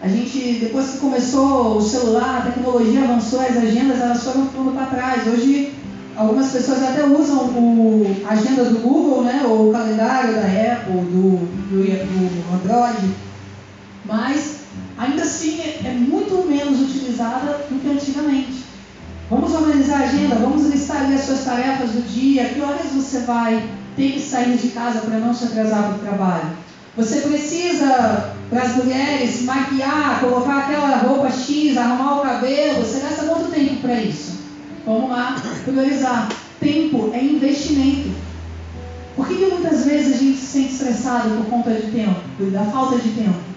Speaker 1: A gente, depois que começou o celular, a tecnologia avançou, as agendas elas foram tudo para trás. Hoje algumas pessoas até usam o, a agenda do Google, né, ou o calendário da Apple, do, do, do Android, mas ainda assim é, é muito menos utilizada do que antigamente. Vamos organizar a agenda, vamos listar ali as suas tarefas do dia, que horas você vai ter que sair de casa para não se atrasar para o trabalho. Você precisa, para as mulheres, maquiar, colocar aquela roupa X, arrumar o cabelo, você gasta quanto tempo para isso? Vamos lá, priorizar. Tempo é investimento. Por que, que muitas vezes a gente se sente estressado por conta de tempo, da falta de tempo?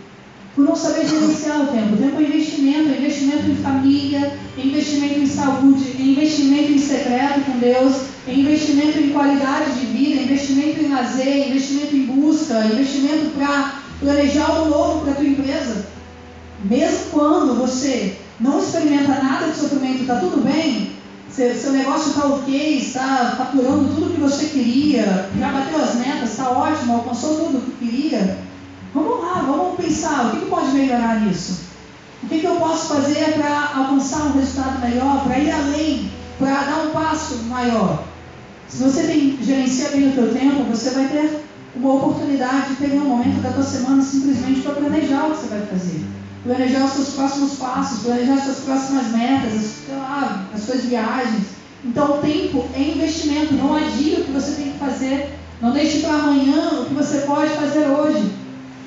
Speaker 1: Por não saber gerenciar o tempo. O tempo é investimento, é investimento em família, é investimento em saúde, é investimento em secreto com Deus, é investimento em qualidade de vida, é investimento em lazer, é investimento em busca, é investimento para planejar algo novo para a tua empresa. Mesmo quando você não experimenta nada de sofrimento, está tudo bem, seu, seu negócio está ok, está faturando tudo que você queria, já bateu as metas, está ótimo, alcançou tudo o que queria. Vamos lá, vamos pensar, o que, que pode melhorar nisso? O que, que eu posso fazer para alcançar um resultado melhor, para ir além, para dar um passo maior? Se você tem, gerencia bem o teu tempo, você vai ter uma oportunidade de pegar um momento da tua semana simplesmente para planejar o que você vai fazer planejar os seus próximos passos, planejar as suas próximas metas, as, lá, as suas viagens. Então, o tempo é investimento. Não adie o que você tem que fazer. Não deixe para amanhã o que você pode fazer hoje.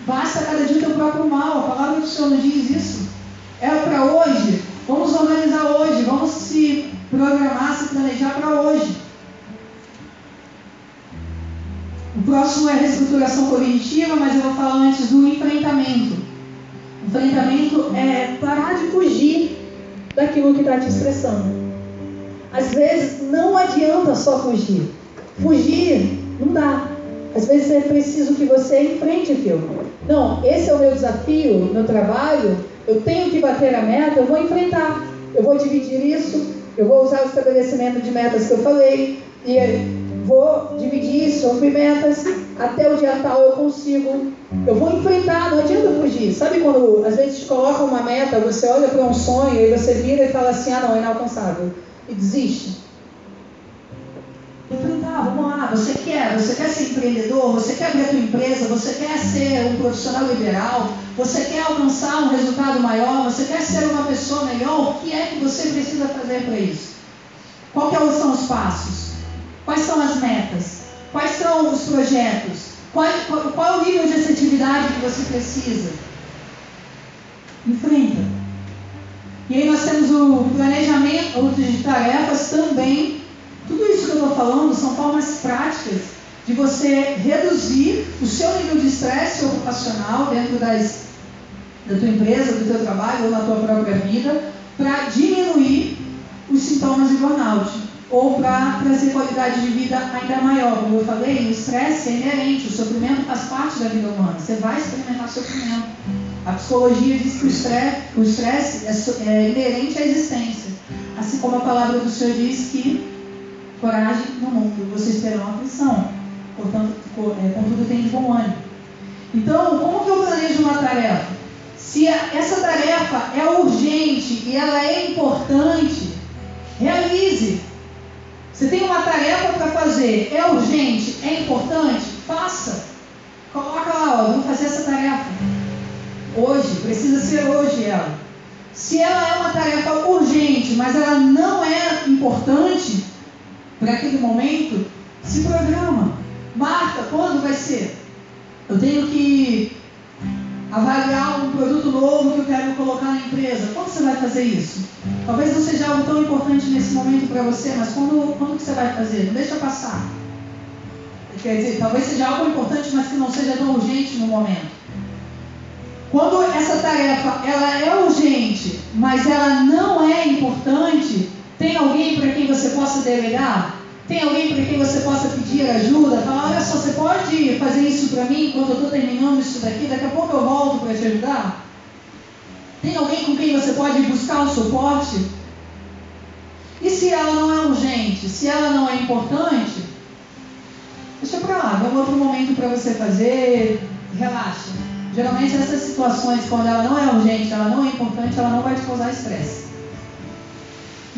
Speaker 1: Basta cada dia o teu próprio mal. A palavra do Senhor nos diz isso. É para hoje. Vamos organizar hoje. Vamos se programar, se planejar para hoje. O próximo é a reestruturação cognitiva, mas eu vou falar antes do enfrentamento. Enfrentamento é parar de fugir daquilo que está te estressando. Às vezes não adianta só fugir. Fugir não dá. Às vezes é preciso que você enfrente aquilo. Não, esse é o meu desafio, meu trabalho, eu tenho que bater a meta, eu vou enfrentar. Eu vou dividir isso, eu vou usar o estabelecimento de metas que eu falei, e vou dividir sobre metas, até o dia tal eu consigo. Eu vou enfrentar, não adianta fugir. Sabe quando às vezes te colocam uma meta, você olha para um sonho e você vira e fala assim, ah não, é inalcançável. E desiste. Enfrentar, vamos lá. Você quer, você quer ser empreendedor, você quer abrir a tua empresa, você quer ser um profissional liberal, você quer alcançar um resultado maior, você quer ser uma pessoa melhor, o que é que você precisa fazer para isso? Qual que são os passos? Quais são as metas? Quais são os projetos? Qual, qual, qual é o nível de assertividade que você precisa? Enfrenta. E aí nós temos o planejamento de tarefas também. Tudo isso que eu estou falando são formas práticas de você reduzir o seu nível de estresse ocupacional dentro das, da tua empresa, do teu trabalho ou na tua própria vida, para diminuir os sintomas de burnout ou para trazer qualidade de vida ainda maior. Como eu falei, o estresse é inerente, o sofrimento faz parte da vida humana. Você vai experimentar sofrimento. A psicologia diz que o estresse, é, é inerente à existência. Assim como a palavra do Senhor diz que coragem no mundo, vocês terão aflição. Portanto, é, contudo tem bom ânimo. Então, como que eu planejo uma tarefa? Se essa tarefa é urgente e ela é importante, realize. Você tem uma tarefa para fazer, é urgente, é importante? Faça. Coloca lá, ó, vamos fazer essa tarefa. Hoje, precisa ser hoje ela. Se ela é uma tarefa urgente, mas ela não é importante para aquele momento, se programa. Marca quando vai ser. Eu tenho que avaliar um produto novo que eu quero colocar na empresa, quando você vai fazer isso? Talvez não seja algo tão importante nesse momento para você, mas quando, quando que você vai fazer? Não deixa passar. Quer dizer, talvez seja algo importante, mas que não seja tão urgente no momento. Quando essa tarefa ela é urgente, mas ela não é importante, tem alguém para quem você possa delegar? Tem alguém para quem você possa pedir ajuda? Falar, olha só, você pode fazer isso para mim quando eu estou terminando isso daqui? Daqui a pouco eu volto para te ajudar? Tem alguém com quem você pode buscar o suporte? E se ela não é urgente? Se ela não é importante? Deixa para lá, dá um outro momento para você fazer, relaxa. Geralmente essas situações, quando ela não é urgente, ela não é importante, ela não vai te causar estresse.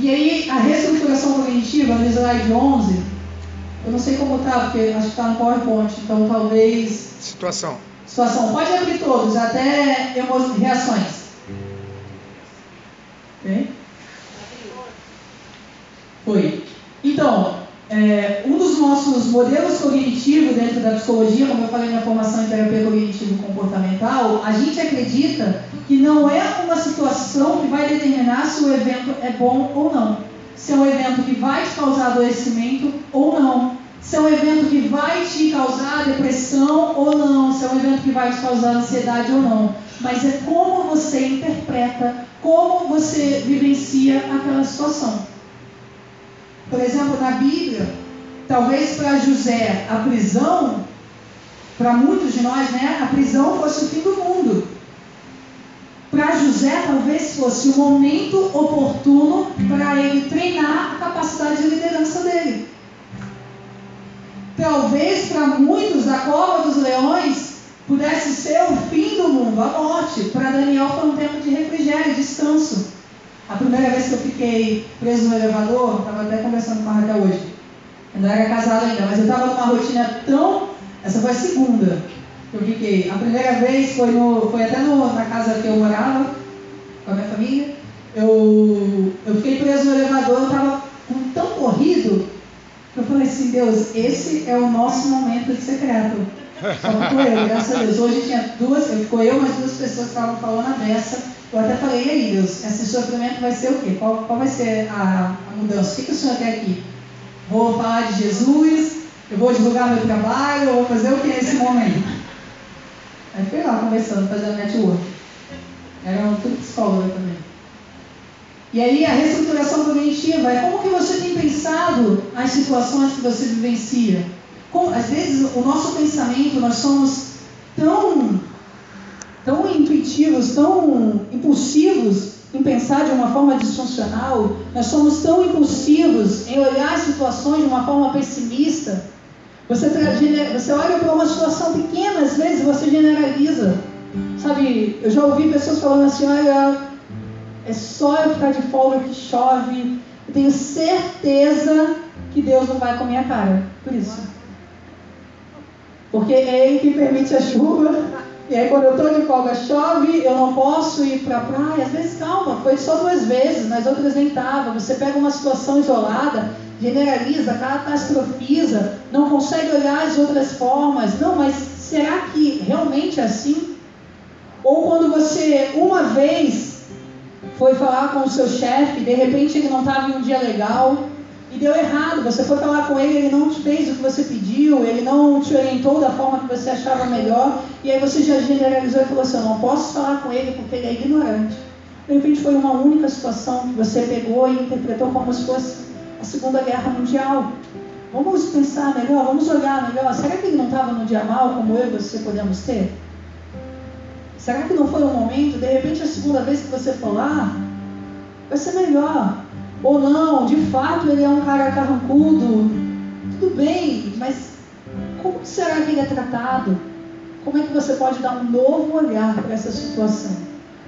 Speaker 1: E aí, a reestruturação cognitiva, no slide 11, eu não sei como está, porque acho que está no PowerPoint, então talvez.
Speaker 2: Situação.
Speaker 1: Situação. Pode abrir todos, até reações. Ok? Foi. Então, é, um dos nossos modelos cognitivos dentro da psicologia, como eu falei na formação em terapia cognitivo-comportamental, a gente acredita que não é uma situação que vai determinar se o evento é bom ou não. Se é um evento que vai te causar adoecimento ou não. Se é um evento que vai te causar depressão ou não. Se é um evento que vai te causar ansiedade ou não. Mas é como você interpreta, como você vivencia aquela situação. Por exemplo, na Bíblia, talvez para José a prisão, para muitos de nós, né, a prisão fosse o fim do mundo. Para José, talvez fosse o momento oportuno para ele treinar a capacidade de liderança dele. Talvez para muitos a cova dos leões pudesse ser o fim do mundo, a morte. Para Daniel foi um tempo de refrigério, descanso. A primeira vez que eu fiquei preso no elevador, estava até conversando com a Raquel hoje. Eu não era casada ainda, mas eu estava numa rotina tão. Essa foi a segunda que eu fiquei. A primeira vez foi, no, foi até no, na casa que eu morava, com a minha família. Eu, eu fiquei preso no elevador, eu estava tão corrido que eu falei assim: Deus, esse é o nosso momento de secreto. Só ficou eu, graças a Deus. Hoje tinha duas, ficou eu mais duas pessoas que estavam falando a dessa. Eu até falei, e aí, Deus, esse sofrimento vai ser o quê? Qual, qual vai ser a, a mudança? O que, que o Senhor quer aqui? Vou falar de Jesus? Eu vou divulgar meu trabalho? Eu vou fazer o que nesse momento? Aí fiquei lá conversando, fazendo network. Era tudo psicóloga também. E aí a reestruturação cognitiva é como que você tem pensado as situações que você vivencia. Como, às vezes o nosso pensamento, nós somos tão tão intuitivos, tão impulsivos em pensar de uma forma disfuncional, nós somos tão impulsivos em olhar as situações de uma forma pessimista. Você, você olha para uma situação pequena, às vezes você generaliza. Sabe, eu já ouvi pessoas falando assim: olha, é só eu ficar de folga que chove. Eu tenho certeza que Deus não vai com a minha cara. Por isso. Porque é Ele que permite a chuva e aí quando eu estou de folga chove, eu não posso ir para a praia. Às vezes, calma, foi só duas vezes, nas outras nem estava. Você pega uma situação isolada, generaliza, catastrofiza, não consegue olhar as outras formas. Não, mas será que realmente é assim? Ou quando você, uma vez, foi falar com o seu chefe, de repente ele não estava em um dia legal, e deu errado. Você foi falar com ele, ele não te fez o que você pediu, ele não te orientou da forma que você achava melhor, e aí você já generalizou e falou assim: Eu não posso falar com ele porque ele é ignorante. De repente foi uma única situação que você pegou e interpretou como se fosse a Segunda Guerra Mundial. Vamos pensar melhor, vamos olhar melhor. Será que ele não estava no dia mal como eu e você podemos ter? Será que não foi um momento, de repente a segunda vez que você for lá, vai ser melhor. Ou não, de fato ele é um cara carrancudo. Tudo bem, mas como será que ele é tratado? Como é que você pode dar um novo olhar para essa situação?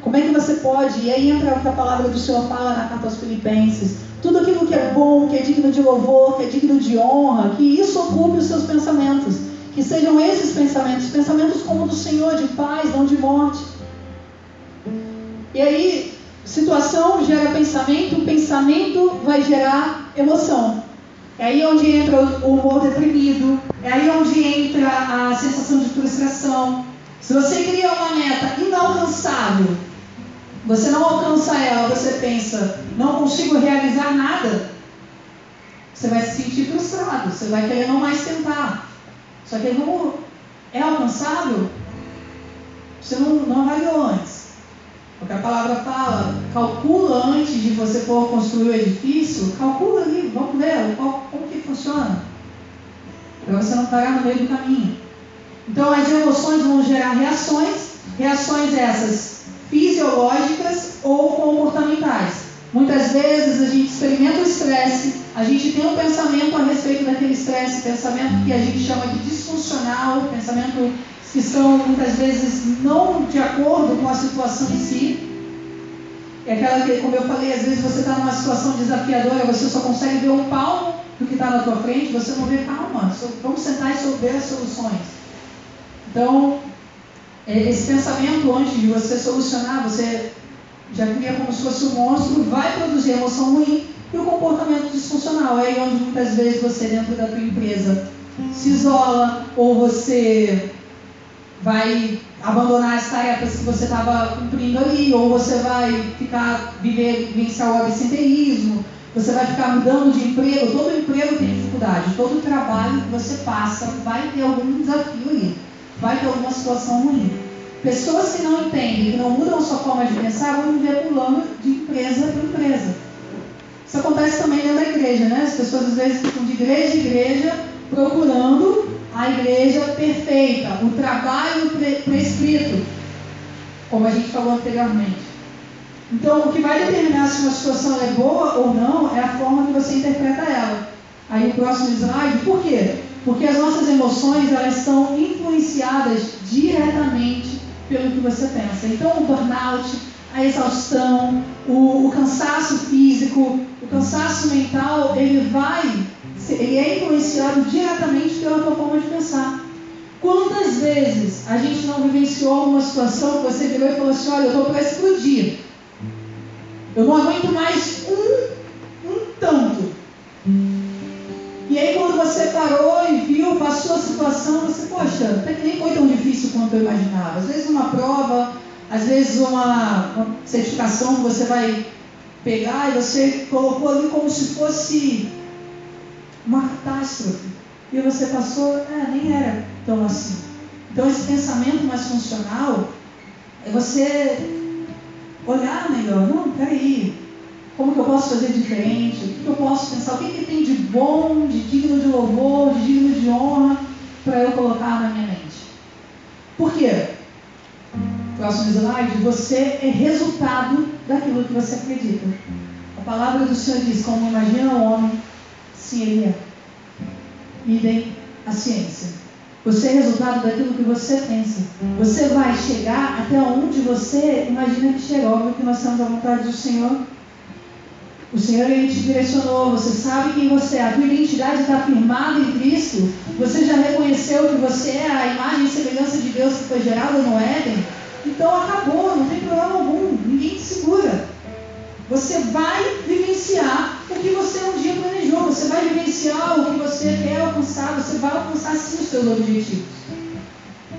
Speaker 1: Como é que você pode, e aí entra o que a palavra do Senhor fala na carta aos Filipenses, tudo aquilo que é bom, que é digno de louvor, que é digno de honra, que isso ocupe os seus pensamentos. Que sejam esses pensamentos, pensamentos como do Senhor, de paz, não de morte. E aí, Situação gera pensamento, pensamento vai gerar emoção. É aí onde entra o humor deprimido, é aí onde entra a sensação de frustração. Se você cria uma meta inalcançável, você não alcança ela, você pensa, não consigo realizar nada, você vai se sentir frustrado, você vai querer não mais tentar. Só que como é alcançável, você não, não avaliou antes. Porque a palavra calcula antes de você for construir o edifício, calcula ali, vamos ver qual, como que funciona. Para você não parar no meio do caminho. Então as emoções vão gerar reações, reações essas fisiológicas ou comportamentais. Muitas vezes a gente experimenta o estresse, a gente tem um pensamento a respeito daquele estresse, pensamento que a gente chama de disfuncional, pensamento que são muitas vezes não de acordo com a situação em si. É aquela que, como eu falei, às vezes você está numa situação desafiadora, você só consegue ver um palmo do que está na tua frente, você não vê calma, vamos sentar e ver as soluções. Então, é, esse pensamento antes de você solucionar, você já cria como se fosse um monstro, vai produzir emoção ruim e o comportamento disfuncional. É aí onde muitas vezes você, dentro da tua empresa, se isola ou você vai abandonar as tarefas que você estava cumprindo ali, ou você vai ficar viver, vivenciar o absenteísmo, você vai ficar mudando de emprego, todo emprego tem dificuldade, todo trabalho que você passa vai ter algum desafio ali, vai ter alguma situação ruim. Pessoas que não entendem, que não mudam a sua forma de pensar, vão viver pulando de empresa para empresa. Isso acontece também dentro da igreja, né? As pessoas às vezes ficam de igreja em igreja procurando a igreja perfeita, o trabalho prescrito, como a gente falou anteriormente. Então, o que vai determinar se uma situação é boa ou não é a forma que você interpreta ela. Aí o próximo slide, por quê? Porque as nossas emoções elas são influenciadas diretamente pelo que você pensa. Então, o burnout, a exaustão, o, o cansaço físico, o cansaço mental, ele vai ele é influenciado diretamente pela tua forma de pensar. Quantas vezes a gente não vivenciou uma situação que você virou e falou assim, olha, eu estou para explodir. Eu não aguento mais um, um tanto. E aí quando você parou e viu, passou a situação, você, poxa, até que nem foi tão difícil quanto eu imaginava. Às vezes uma prova, às vezes uma, uma certificação que você vai pegar e você colocou ali como se fosse uma catástrofe. E você passou, é, nem era tão assim. Então esse pensamento mais funcional é você olhar melhor, não, peraí, como que eu posso fazer diferente? O que, que eu posso pensar? O que, que tem de bom, de digno de louvor, de digno de honra para eu colocar na minha mente? Por quê? Próximo slide, você é resultado daquilo que você acredita. A palavra do Senhor diz, como imagina o homem, Sim, ele é. Idem a ciência. Você é resultado daquilo que você pensa. Você vai chegar até onde você imagina que chega. Óbvio que nós temos a vontade do Senhor. O Senhor ele te direcionou, você sabe quem você é, a tua identidade está firmada em Cristo. Você já reconheceu que você é a imagem e semelhança de Deus que foi gerada no Éden. Então acabou, não tem problema algum, ninguém te segura. Você vai vivenciar o que você um dia planejou, você vai vivenciar o que você quer alcançar, você vai alcançar sim os seus objetivos.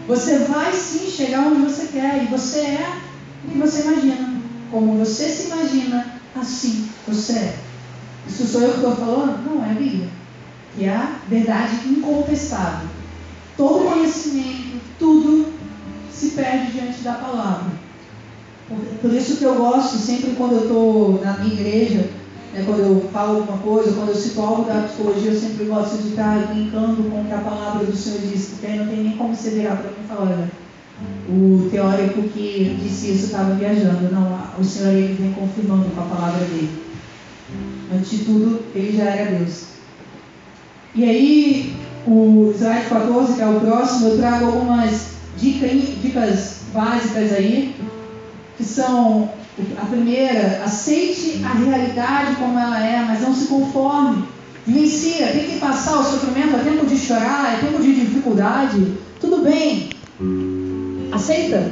Speaker 1: Você vai sim chegar onde você quer e você é o que você imagina. Como você se imagina, assim você é. Isso sou eu que estou falando? Não, é a Bíblia. Que é a verdade incontestável. Todo conhecimento, tudo se perde diante da palavra. Por isso que eu gosto, sempre quando eu estou na minha igreja, né, quando eu falo alguma coisa, quando eu cito algo da psicologia, eu sempre gosto de estar brincando com o que a palavra do Senhor diz, porque aí não tem nem como você virar para mim e falar, olha, o teórico que disse isso estava viajando. Não, o Senhor ele vem confirmando com a palavra dele. Antes de tudo, ele já era Deus. E aí, o slide 14, que é o próximo, eu trago algumas dicas, dicas básicas aí que são a primeira, aceite a realidade como ela é, mas não se conforme. Vivencia, tem que passar o sofrimento, é tempo de chorar, é tempo de dificuldade. Tudo bem. Aceita.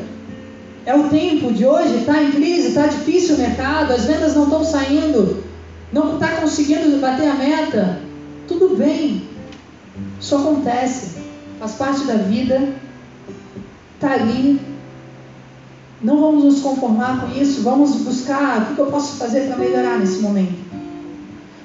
Speaker 1: É o tempo de hoje, está em crise, está difícil o mercado, as vendas não estão saindo, não está conseguindo bater a meta. Tudo bem. Isso acontece. Faz parte da vida. Está ali, Não vamos nos conformar com isso, vamos buscar o que eu posso fazer para melhorar nesse momento.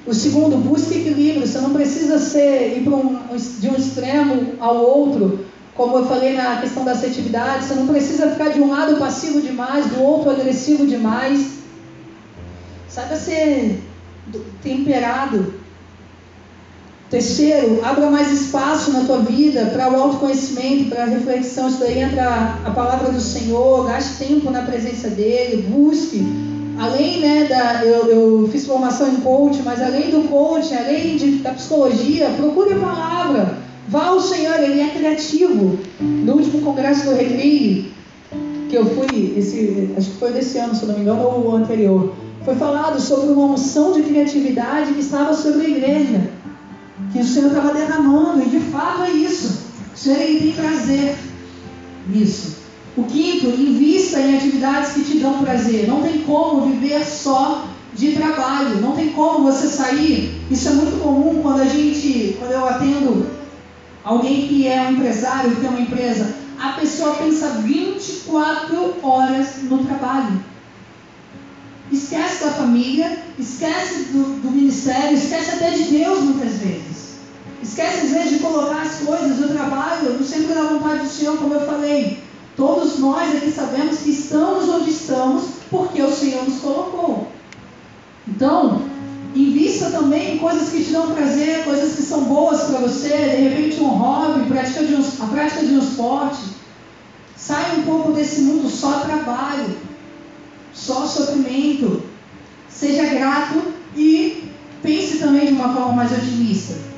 Speaker 1: O segundo, busque equilíbrio. Você não precisa ser ir um, de um extremo ao outro, como eu falei na questão da assertividade. Você não precisa ficar de um lado passivo demais, do outro agressivo demais. Saiba ser temperado. Terceiro, abra mais espaço na tua vida para o autoconhecimento, para a reflexão. Isso daí entra a palavra do Senhor, gaste tempo na presença dele, busque. Além né, da. Eu, eu fiz formação em coach, mas além do coach, além de, da psicologia, procure a palavra. Vá ao Senhor, Ele é criativo. No último congresso do Recreio, que eu fui, esse, acho que foi desse ano, se não me engano, ou o anterior, foi falado sobre uma unção de criatividade que estava sobre a igreja que o Senhor estava derramando, e de fato é isso. O Senhor ele tem prazer nisso. O quinto, invista em atividades que te dão prazer. Não tem como viver só de trabalho. Não tem como você sair. Isso é muito comum quando a gente, quando eu atendo alguém que é um empresário, que tem uma empresa, a pessoa pensa 24 horas no trabalho. Esquece da família, esquece do, do ministério, esquece até de Deus muitas vezes. Esquece às vezes de colocar as coisas do trabalho no centro da vontade do Senhor, como eu falei. Todos nós aqui sabemos que estamos onde estamos porque o Senhor nos colocou. Então, invista também em coisas que te dão prazer, coisas que são boas para você, de repente um hobby, prática de um, a prática de um esporte. Saia um pouco desse mundo só trabalho, só sofrimento. Seja grato e pense também de uma forma mais otimista.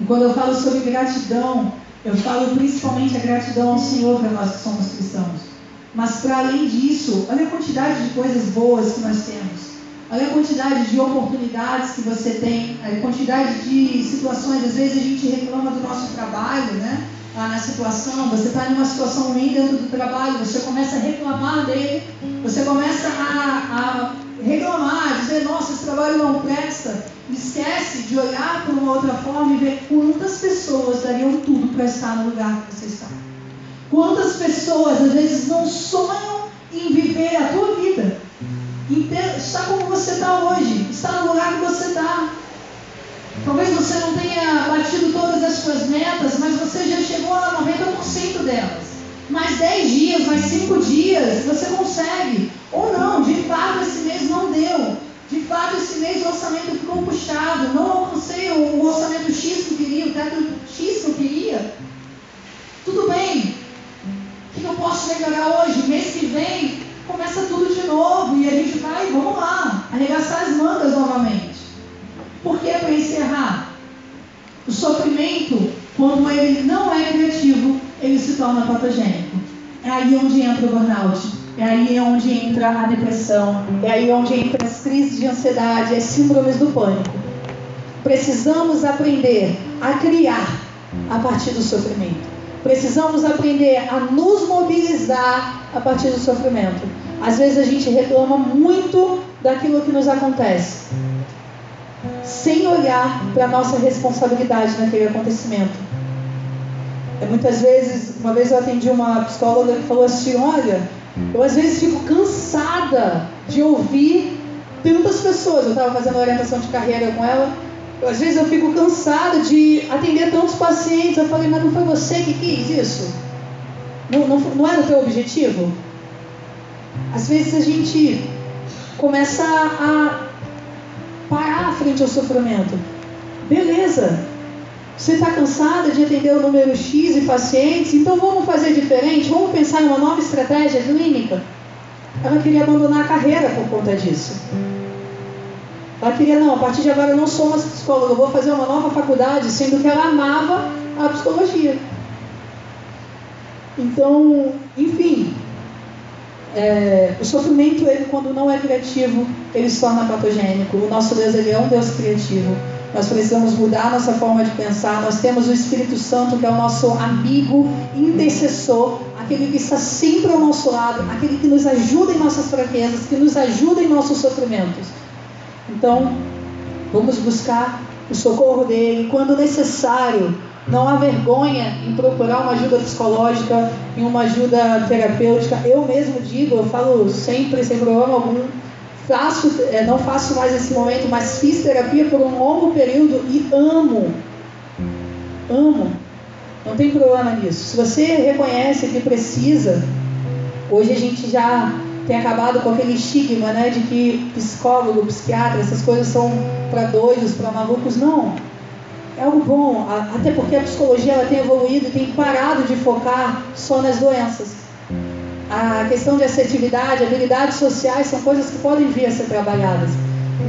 Speaker 1: E quando eu falo sobre gratidão, eu falo principalmente a gratidão ao Senhor para nós que somos cristãos. Mas para além disso, olha a quantidade de coisas boas que nós temos. Olha a quantidade de oportunidades que você tem, a quantidade de situações. Às vezes a gente reclama do nosso trabalho, né? Lá na situação, você está em uma situação ruim dentro do trabalho, você começa a reclamar dele, você começa a, a reclamar, dizer, nossa, esse trabalho não presta. Esquece de olhar para uma outra forma e ver quantas pessoas dariam tudo para estar no lugar que você está. Quantas pessoas às vezes não sonham em viver a tua vida. Está como você está hoje, está no lugar que você está. Talvez você não tenha batido todas as suas metas, mas você já chegou a 90% delas. Mais 10 dias, mais 5 dias, você consegue. Ou não, de fato esse mês não deu. De fato, esse mês o orçamento ficou puxado, não alcancei o, orçamento X que eu queria, o teto X que eu queria. Tudo bem. O que eu posso melhorar hoje? Mês que vem, começa tudo de novo e a gente vai, vamos lá, arregaçar as mangas novamente. Por que para encerrar? O sofrimento, quando ele não é criativo, ele se torna patogênico. É aí onde entra o burnout. É aí onde entra a depressão, é aí onde entra as crises de ansiedade, as síndromes do pânico. Precisamos aprender a criar a partir do sofrimento. Precisamos aprender a nos mobilizar a partir do sofrimento. Às vezes a gente reclama muito daquilo que nos acontece, sem olhar para a nossa responsabilidade naquele acontecimento. É, muitas vezes, uma vez eu atendi uma psicóloga que falou assim: olha, eu às vezes fico cansada de ouvir tantas pessoas. Eu estava fazendo orientação de carreira com ela. Eu, às vezes eu fico cansada de atender tantos pacientes. Eu falei, mas não foi você que quis isso? Não, não, não era o teu objetivo? Às vezes a gente começa a parar frente ao sofrimento. Beleza, você está cansada de atender o número X de pacientes? Então vamos fazer diferente? Vamos pensar em uma nova estratégia clínica? Ela queria abandonar a carreira por conta disso. Ela queria, não, a partir de agora eu não sou mais psicóloga, eu vou fazer uma nova faculdade, sendo que ela amava a psicologia. Então, enfim, é, o sofrimento, ele, quando não é criativo, ele se torna patogênico. O nosso Deus, ele é um Deus criativo. Nós precisamos mudar nossa forma de pensar. Nós temos o Espírito Santo, que é o nosso amigo intercessor, aquele que está sempre ao nosso lado, aquele que nos ajuda em nossas fraquezas, que nos ajuda em nossos sofrimentos. Então, vamos buscar o socorro dele. Quando necessário, Não há vergonha em procurar uma ajuda psicológica, em uma ajuda terapêutica. Eu mesmo digo, eu falo sempre, sem problema algum, faço, é, não faço mais esse momento, mas fiz terapia por um longo período e amo. Amo. Não tem problema nisso. Se você reconhece que precisa, hoje a gente já tem acabado com aquele estigma né, de que psicólogo, psiquiatra, essas coisas são para doidos, para malucos. Não é algo bom, até porque a psicologia ela tem evoluído e tem parado de focar só nas doenças. A questão de assertividade, habilidades sociais são coisas que podem vir a ser trabalhadas.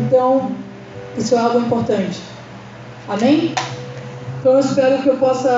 Speaker 1: Então, isso é algo importante. Amém? Então, eu espero que eu possa